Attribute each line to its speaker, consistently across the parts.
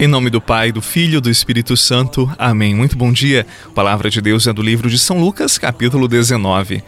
Speaker 1: Em nome do Pai, do Filho e do Espírito Santo. Amém. Muito bom dia. A palavra de Deus é do livro de São Lucas, capítulo 19.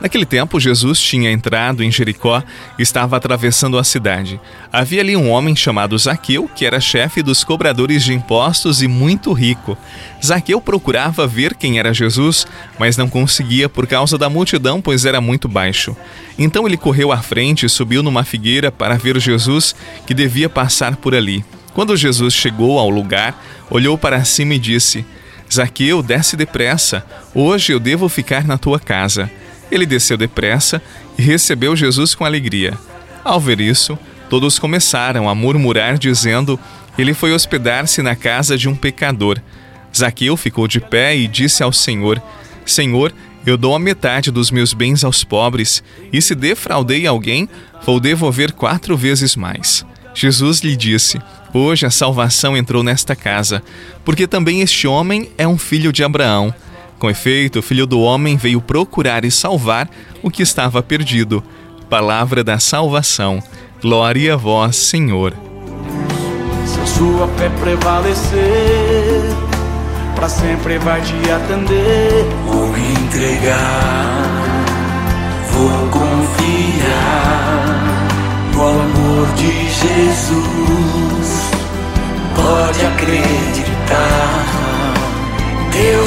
Speaker 1: Naquele tempo, Jesus tinha entrado em Jericó e estava atravessando a cidade. Havia ali um homem chamado Zaqueu, que era chefe dos cobradores de impostos e muito rico. Zaqueu procurava ver quem era Jesus, mas não conseguia por causa da multidão, pois era muito baixo. Então ele correu à frente e subiu numa figueira para ver Jesus, que devia passar por ali. Quando Jesus chegou ao lugar, olhou para cima e disse: Zaqueu, desce depressa, hoje eu devo ficar na tua casa. Ele desceu depressa e recebeu Jesus com alegria. Ao ver isso, todos começaram a murmurar, dizendo: Ele foi hospedar-se na casa de um pecador. Zaqueu ficou de pé e disse ao Senhor: Senhor, eu dou a metade dos meus bens aos pobres, e se defraudei alguém, vou devolver quatro vezes mais. Jesus lhe disse: Hoje a salvação entrou nesta casa, porque também este homem é um filho de Abraão. Com efeito, o filho do homem veio procurar e salvar o que estava perdido. Palavra da salvação. Glória a vós, Senhor.
Speaker 2: Se a sua fé prevalecer, para sempre vai te atender.
Speaker 3: Vou me entregar, vou confiar no amor de Jesus.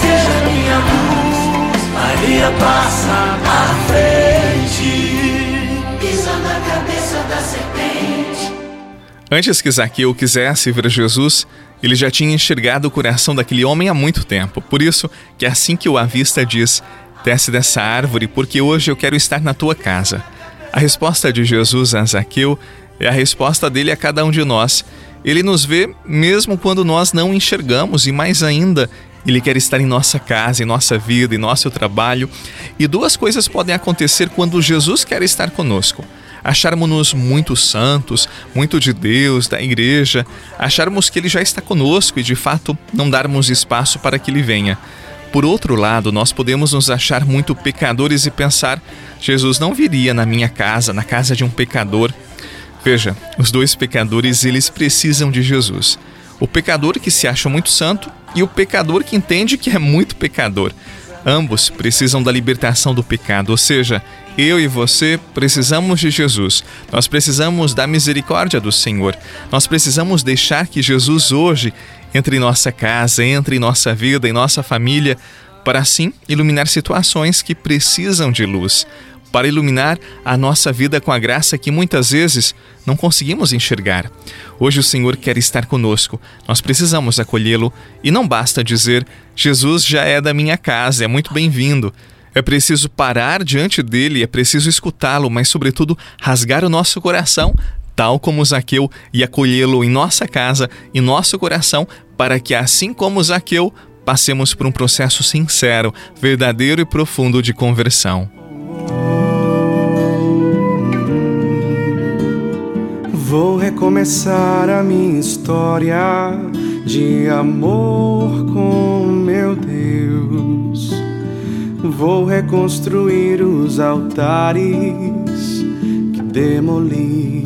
Speaker 3: Seja minha luz, Maria passa à frente, pisa na cabeça da serpente.
Speaker 1: Antes que Zaqueu quisesse ver Jesus, ele já tinha enxergado o coração daquele homem há muito tempo. Por isso que assim que o avista diz: Desce dessa árvore, porque hoje eu quero estar na tua casa. A resposta de Jesus a Zaqueu é a resposta dele a cada um de nós. Ele nos vê mesmo quando nós não enxergamos, e mais ainda, ele quer estar em nossa casa, em nossa vida, em nosso trabalho. E duas coisas podem acontecer quando Jesus quer estar conosco acharmos-nos muito santos, muito de Deus, da igreja, acharmos que Ele já está conosco e de fato não darmos espaço para que Ele venha. Por outro lado, nós podemos nos achar muito pecadores e pensar: Jesus não viria na minha casa, na casa de um pecador. Veja, os dois pecadores eles precisam de Jesus. O pecador que se acha muito santo e o pecador que entende que é muito pecador. Ambos precisam da libertação do pecado, ou seja, eu e você precisamos de Jesus. Nós precisamos da misericórdia do Senhor. Nós precisamos deixar que Jesus hoje entre em nossa casa, entre em nossa vida, em nossa família, para assim iluminar situações que precisam de luz, para iluminar a nossa vida com a graça que muitas vezes não conseguimos enxergar. Hoje o Senhor quer estar conosco, nós precisamos acolhê-lo e não basta dizer: Jesus já é da minha casa, é muito bem-vindo. É preciso parar diante dele, é preciso escutá-lo, mas, sobretudo, rasgar o nosso coração tal como Zaqueu, e acolhê-lo em nossa casa, em nosso coração, para que, assim como Zaqueu, passemos por um processo sincero, verdadeiro e profundo de conversão.
Speaker 2: Vou recomeçar a minha história de amor com meu Deus. Vou reconstruir os altares que demoli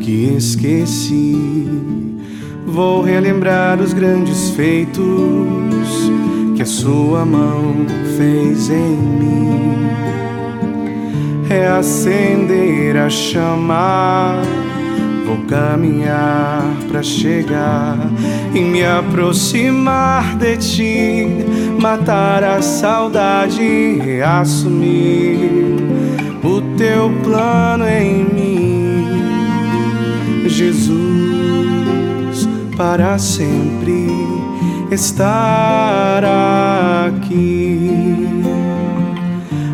Speaker 2: que esqueci. Vou relembrar os grandes feitos que a sua mão fez em mim. Reacender a chama, vou caminhar para chegar e me aproximar de ti, matar a saudade e reassumir o teu plano em mim, Jesus, para sempre estar aqui.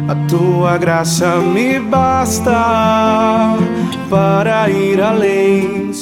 Speaker 2: A tua graça me basta para ir além.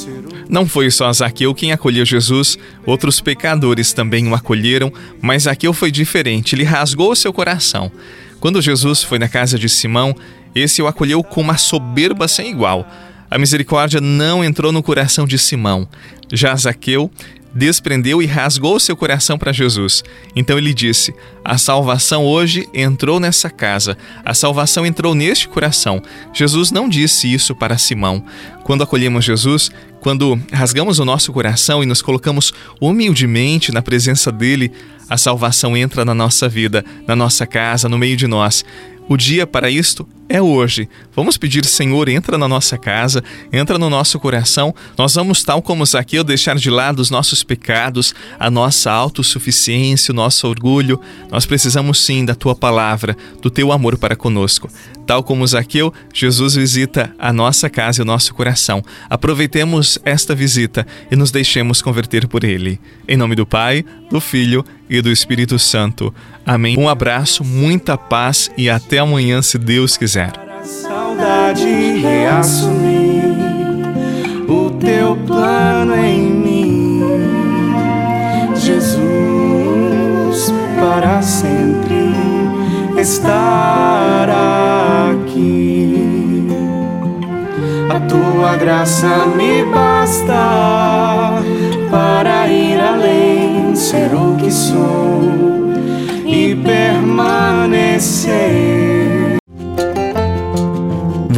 Speaker 1: Não foi só Zaqueu quem acolheu Jesus, outros pecadores também o acolheram, mas Zaqueu foi diferente, ele rasgou seu coração. Quando Jesus foi na casa de Simão, esse o acolheu com uma soberba sem igual. A misericórdia não entrou no coração de Simão. Já Zaqueu desprendeu e rasgou seu coração para Jesus. Então ele disse: A salvação hoje entrou nessa casa, a salvação entrou neste coração. Jesus não disse isso para Simão. Quando acolhemos Jesus, quando rasgamos o nosso coração e nos colocamos humildemente na presença dele, a salvação entra na nossa vida, na nossa casa, no meio de nós. O dia para isto é hoje. Vamos pedir, Senhor, entra na nossa casa, entra no nosso coração. Nós vamos, tal como Zaqueu, deixar de lado os nossos pecados, a nossa autossuficiência, o nosso orgulho. Nós precisamos sim da tua palavra, do teu amor para conosco. Tal como Zaqueu, Jesus visita a nossa casa e o nosso coração. Aproveitemos esta visita e nos deixemos converter por ele. Em nome do Pai, do Filho e do Espírito Santo. Amém. Um abraço, muita paz e até amanhã, se Deus quiser.
Speaker 2: Saudade reassumir o teu plano em mim, Jesus, para sempre estar aqui. A tua graça me basta para ir além, ser o que sou e permanecer.